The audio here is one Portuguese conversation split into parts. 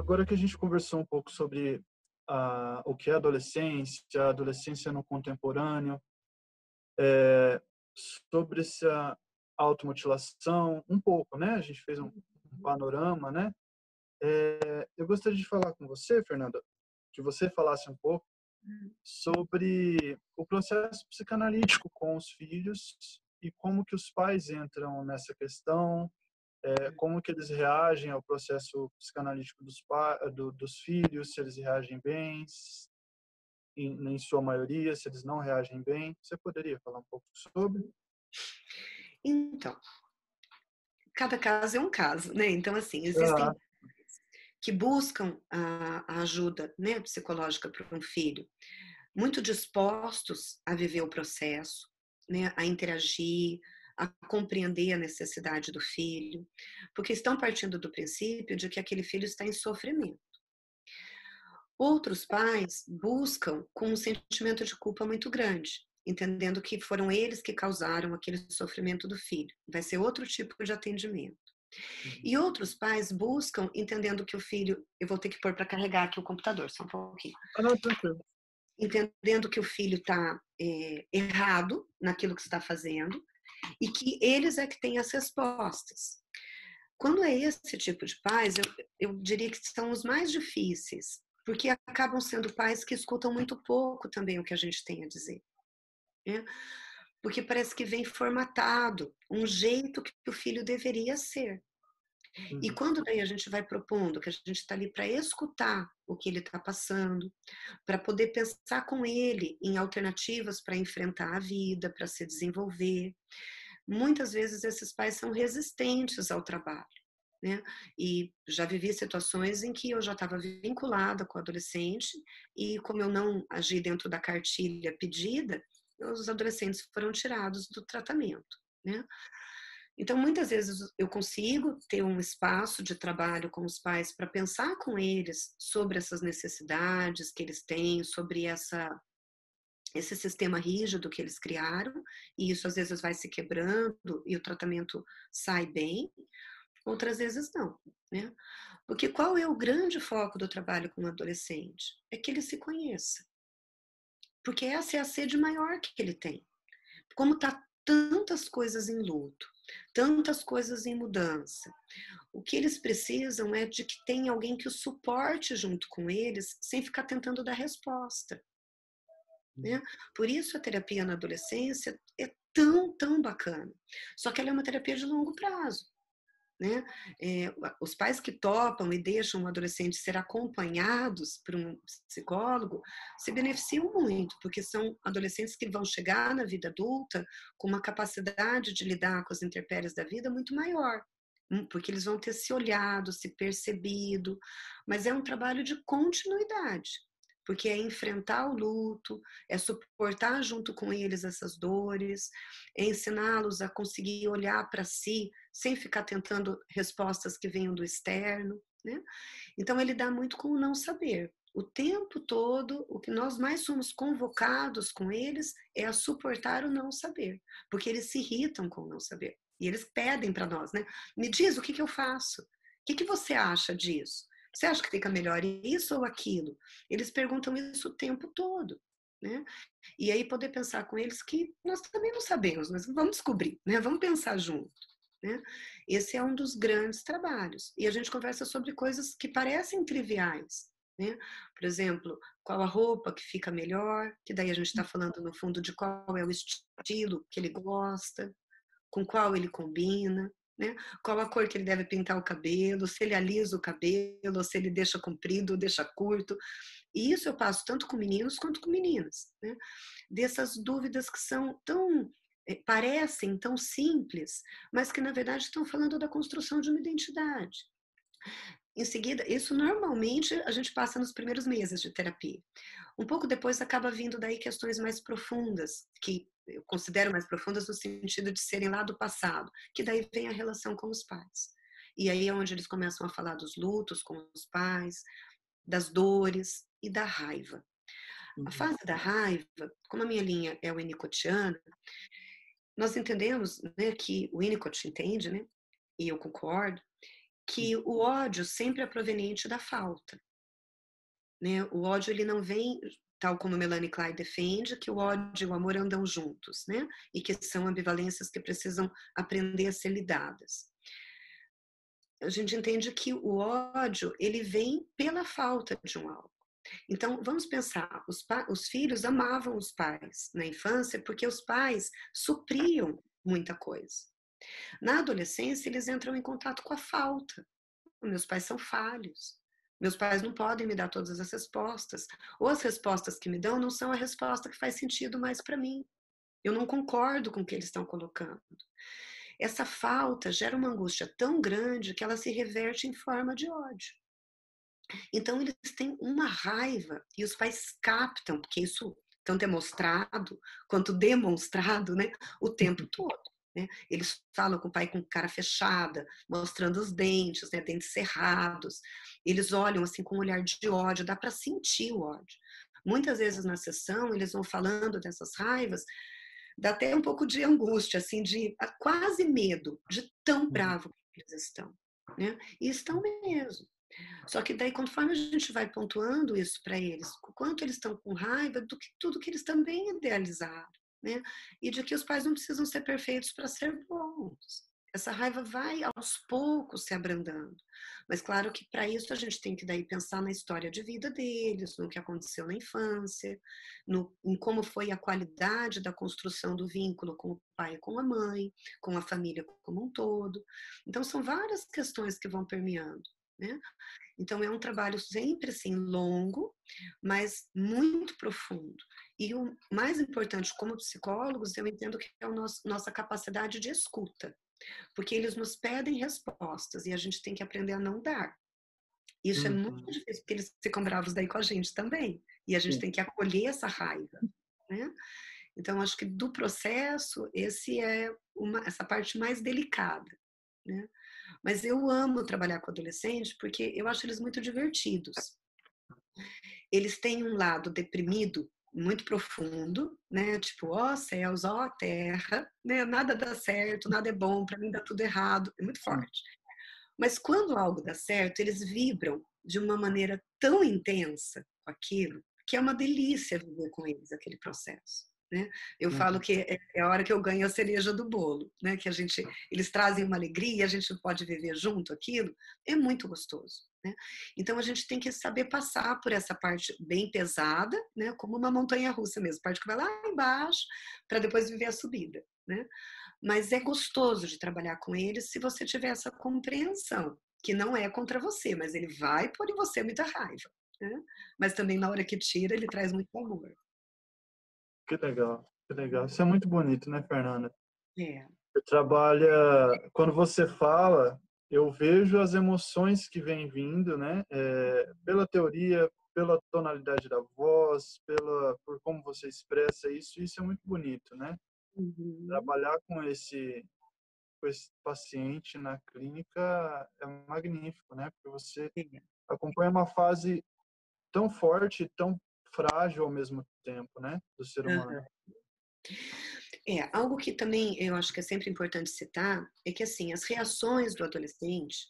agora que a gente conversou um pouco sobre a, o que é adolescência, a adolescência no contemporâneo, é, sobre essa automutilação, um pouco, né? A gente fez um, um panorama, né? É, eu gostaria de falar com você, Fernanda, que você falasse um pouco sobre o processo psicanalítico com os filhos e como que os pais entram nessa questão, é, como que eles reagem ao processo psicanalítico dos, do, dos filhos, se eles reagem bem, em, em, sua maioria, se eles não reagem bem. Você poderia falar um pouco sobre? Então, cada caso é um caso, né? Então, assim, existem ah. que buscam a, a ajuda né, psicológica para um filho, muito dispostos a viver o processo, né, a interagir, a compreender a necessidade do filho, porque estão partindo do princípio de que aquele filho está em sofrimento. Outros pais buscam com um sentimento de culpa muito grande, entendendo que foram eles que causaram aquele sofrimento do filho. Vai ser outro tipo de atendimento. Uhum. E outros pais buscam entendendo que o filho, eu vou ter que pôr para carregar aqui o computador, só um pouquinho. Ah, não, tranquilo. Entendendo que o filho está é, errado naquilo que está fazendo, e que eles é que têm as respostas. Quando é esse tipo de pais, eu, eu diria que são os mais difíceis, porque acabam sendo pais que escutam muito pouco também o que a gente tem a dizer. Né? Porque parece que vem formatado um jeito que o filho deveria ser. Uhum. E quando daí a gente vai propondo que a gente está ali para escutar o que ele está passando, para poder pensar com ele em alternativas para enfrentar a vida, para se desenvolver, muitas vezes esses pais são resistentes ao trabalho. Né? E já vivi situações em que eu já estava vinculada com o adolescente e como eu não agi dentro da cartilha pedida, os adolescentes foram tirados do tratamento, né? Então, muitas vezes eu consigo ter um espaço de trabalho com os pais para pensar com eles sobre essas necessidades que eles têm, sobre essa esse sistema rígido que eles criaram, e isso às vezes vai se quebrando e o tratamento sai bem, outras vezes não, né? Porque qual é o grande foco do trabalho com o adolescente? É que ele se conheça. Porque essa é a sede maior que ele tem. Como tá tantas coisas em luto, tantas coisas em mudança. O que eles precisam é de que tenha alguém que o suporte junto com eles, sem ficar tentando dar resposta. Né? Uhum. Por isso a terapia na adolescência é tão, tão bacana. Só que ela é uma terapia de longo prazo. Né? É, os pais que topam e deixam o adolescente ser acompanhados por um psicólogo se beneficiam muito, porque são adolescentes que vão chegar na vida adulta com uma capacidade de lidar com as intempéries da vida muito maior, hum, porque eles vão ter se olhado, se percebido, mas é um trabalho de continuidade porque é enfrentar o luto, é suportar junto com eles essas dores, é ensiná-los a conseguir olhar para si sem ficar tentando respostas que venham do externo. Né? Então, ele dá muito com o não saber. O tempo todo, o que nós mais somos convocados com eles é a suportar o não saber, porque eles se irritam com o não saber. E eles pedem para nós, né? Me diz o que, que eu faço. O que, que você acha disso? Você acha que fica melhor isso ou aquilo? Eles perguntam isso o tempo todo. Né? E aí poder pensar com eles que nós também não sabemos, mas vamos descobrir, né? Vamos pensar junto. Né? Esse é um dos grandes trabalhos. E a gente conversa sobre coisas que parecem triviais. Né? Por exemplo, qual a roupa que fica melhor, que daí a gente está falando no fundo de qual é o estilo que ele gosta, com qual ele combina né? Qual a cor que ele deve pintar o cabelo, se ele alisa o cabelo, se ele deixa comprido deixa curto. E isso eu passo tanto com meninos quanto com meninas, né? Dessas dúvidas que são tão parecem tão simples, mas que na verdade estão falando da construção de uma identidade. Em seguida, isso normalmente a gente passa nos primeiros meses de terapia. Um pouco depois acaba vindo daí questões mais profundas, que eu considero mais profundas no sentido de serem lá do passado, que daí vem a relação com os pais. E aí é onde eles começam a falar dos lutos com os pais, das dores e da raiva. A uhum. fase da raiva, como a minha linha é o Winnicottiana, nós entendemos né, que o Winnicott entende, né, e eu concordo, que o ódio sempre é proveniente da falta. Né? O ódio ele não vem, tal como Melanie Klein defende, que o ódio e o amor andam juntos, né? E que são ambivalências que precisam aprender a ser lidadas. A gente entende que o ódio ele vem pela falta de um algo. Então, vamos pensar: os, os filhos amavam os pais na infância porque os pais supriam muita coisa. Na adolescência, eles entram em contato com a falta. Meus pais são falhos. Meus pais não podem me dar todas as respostas. Ou as respostas que me dão não são a resposta que faz sentido mais para mim. Eu não concordo com o que eles estão colocando. Essa falta gera uma angústia tão grande que ela se reverte em forma de ódio. Então, eles têm uma raiva e os pais captam, porque isso tanto é mostrado quanto demonstrado né, o tempo todo. Né? Eles falam com o pai com cara fechada, mostrando os dentes, né, dentes cerrados. Eles olham assim com um olhar de ódio, dá para sentir o ódio. Muitas vezes na sessão eles vão falando dessas raivas, dá até um pouco de angústia, assim, de quase medo, de tão uhum. bravo que eles estão. Né? E estão mesmo. Só que daí, conforme a gente vai pontuando isso para eles, o quanto eles estão com raiva do que tudo que eles também idealizaram, né? E de que os pais não precisam ser perfeitos para ser bons. Essa raiva vai aos poucos se abrandando. Mas claro que para isso a gente tem que daí pensar na história de vida deles, no que aconteceu na infância, no, em como foi a qualidade da construção do vínculo com o pai e com a mãe, com a família como um todo. Então são várias questões que vão permeando. Né? Então é um trabalho sempre assim longo, mas muito profundo. E o mais importante, como psicólogos, eu entendo que é a nossa capacidade de escuta, porque eles nos pedem respostas e a gente tem que aprender a não dar. Isso uhum. é muito uhum. difícil, porque eles ficam bravos daí com a gente também. E a gente tem que acolher essa raiva, né? Então, acho que do processo, esse é uma, essa parte mais delicada, né? Mas eu amo trabalhar com adolescentes porque eu acho eles muito divertidos. Eles têm um lado deprimido muito profundo, né? Tipo, ó oh, céus, ó oh, terra, né? Nada dá certo, nada é bom, para mim dá tudo errado, é muito forte. Mas quando algo dá certo, eles vibram de uma maneira tão intensa com aquilo, que é uma delícia viver com eles aquele processo. Né? Eu uhum. falo que é, é a hora que eu ganho a cereja do bolo, né? Que a gente, eles trazem uma alegria, a gente pode viver junto aquilo, é muito gostoso. Né? Então a gente tem que saber passar por essa parte bem pesada, né? Como uma montanha russa mesmo, parte que vai lá embaixo para depois viver a subida, né? Mas é gostoso de trabalhar com eles se você tiver essa compreensão, que não é contra você, mas ele vai pôr em você muita raiva. Né? Mas também na hora que tira, ele traz muito amor. Que legal, que legal. Isso é muito bonito, né, Fernanda? É. Você trabalha, quando você fala, eu vejo as emoções que vêm vindo, né? É, pela teoria, pela tonalidade da voz, pela por como você expressa isso, isso é muito bonito, né? Uhum. Trabalhar com esse com esse paciente na clínica é magnífico, né? Porque você acompanha uma fase tão forte, tão frágil ao mesmo tempo, né, do ser humano. É, algo que também eu acho que é sempre importante citar é que, assim, as reações do adolescente,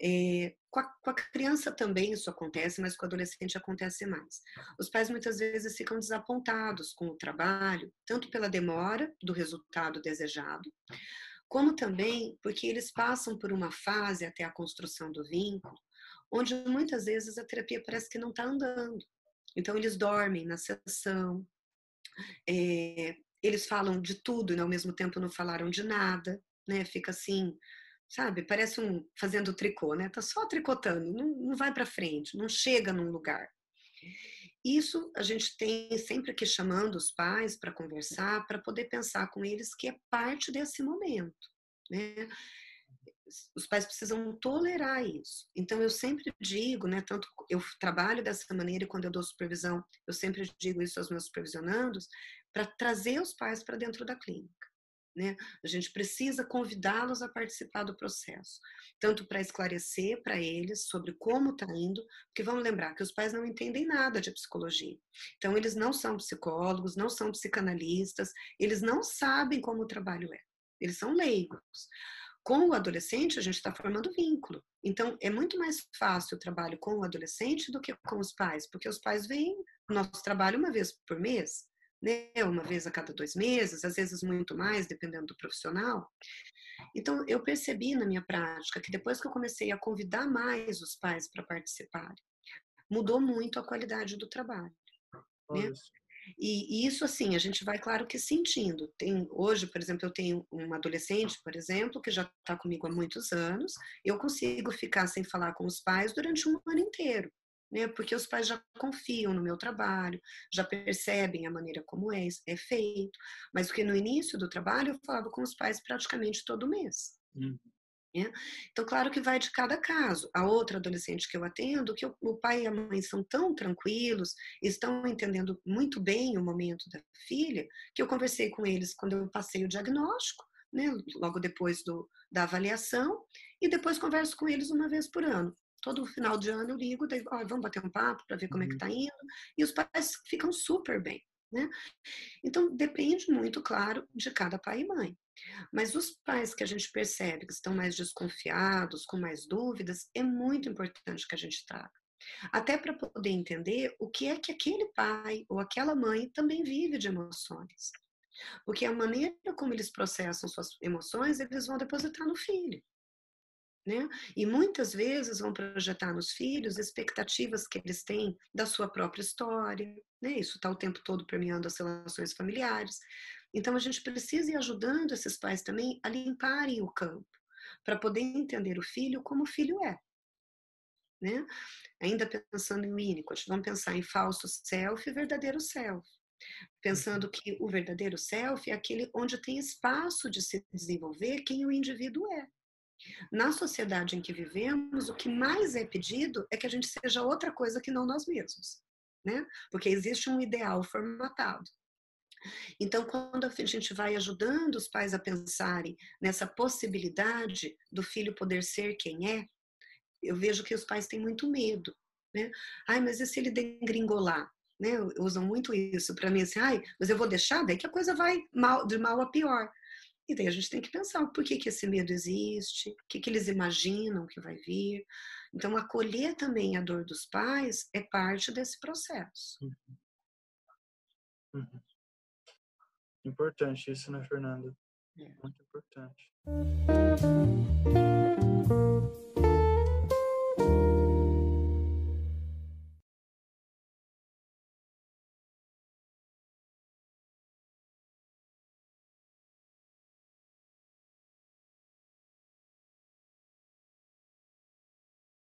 é, com, a, com, a, criança também isso acontece, mas com o adolescente acontece mais. Os pais muitas vezes ficam desapontados com o trabalho, tanto pela demora do resultado desejado, como também porque eles passam por uma fase até a construção do vínculo, onde muitas vezes a terapia parece que não está andando. Então, eles dormem na sessão, é, eles falam de tudo e ao mesmo tempo não falaram de nada, né? Fica assim, sabe? Parece um fazendo tricô, né? Tá só tricotando, não, não vai para frente, não chega num lugar. Isso a gente tem sempre que chamando os pais para conversar, para poder pensar com eles que é parte desse momento, né? Os pais precisam tolerar isso. Então eu sempre digo, né, tanto eu trabalho dessa maneira e quando eu dou supervisão, eu sempre digo isso aos meus supervisionandos, para trazer os pais para dentro da clínica. Né? A gente precisa convidá-los a participar do processo, tanto para esclarecer para eles sobre como está indo, porque vamos lembrar que os pais não entendem nada de psicologia. Então, eles não são psicólogos, não são psicanalistas, eles não sabem como o trabalho é, eles são leigos. Com o adolescente, a gente está formando vínculo. Então, é muito mais fácil o trabalho com o adolescente do que com os pais, porque os pais vêm nosso trabalho uma vez por mês, né? uma vez a cada dois meses, às vezes muito mais, dependendo do profissional. Então, eu percebi na minha prática que depois que eu comecei a convidar mais os pais para participarem, mudou muito a qualidade do trabalho. Né? E, e, isso, assim, a gente vai, claro que sentindo. Tem, hoje, por exemplo, eu tenho um adolescente, por exemplo, que já está comigo há muitos anos, eu consigo ficar sem falar com os pais durante um ano inteiro. Né? Porque os pais já confiam no meu trabalho, já percebem a maneira como é, é feito. Mas porque no início do trabalho eu falava com os pais praticamente todo mês. Uhum. Né? Então, claro que vai de cada caso. A outra adolescente que eu atendo, que o pai e a mãe são tão tranquilos, estão entendendo muito bem o momento da filha, que eu conversei com eles quando eu passei o diagnóstico, né, logo depois do, da avaliação, e depois converso com eles uma vez por ano. Todo final de ano eu ligo, daí, oh, vamos bater um papo para ver como uhum. é que está indo, e os pais ficam super bem. Né? Então, depende muito, claro, de cada pai e mãe. Mas os pais que a gente percebe que estão mais desconfiados, com mais dúvidas, é muito importante que a gente traga. Até para poder entender o que é que aquele pai ou aquela mãe também vive de emoções. Porque a maneira como eles processam suas emoções, eles vão depositar no filho. Né? E muitas vezes vão projetar nos filhos expectativas que eles têm da sua própria história. Né? Isso está o tempo todo permeando as relações familiares. Então, a gente precisa ir ajudando esses pais também a limparem o campo, para poder entender o filho como o filho é. Né? Ainda pensando em Winnicott, vamos pensar em falso self e verdadeiro self. Pensando que o verdadeiro self é aquele onde tem espaço de se desenvolver quem o indivíduo é. Na sociedade em que vivemos, o que mais é pedido é que a gente seja outra coisa que não nós mesmos, né? Porque existe um ideal formatado. Então, quando a gente vai ajudando os pais a pensarem nessa possibilidade do filho poder ser quem é, eu vejo que os pais têm muito medo, né? Ai, mas e se ele degringolar? Né? Usam muito isso para mim, assim, ai, mas eu vou deixar, daí que a coisa vai mal, de mal a pior. E daí a gente tem que pensar por que, que esse medo existe, o que, que eles imaginam que vai vir. Então, acolher também a dor dos pais é parte desse processo. Uhum. Uhum. Importante isso, né, Fernanda? É. Muito importante.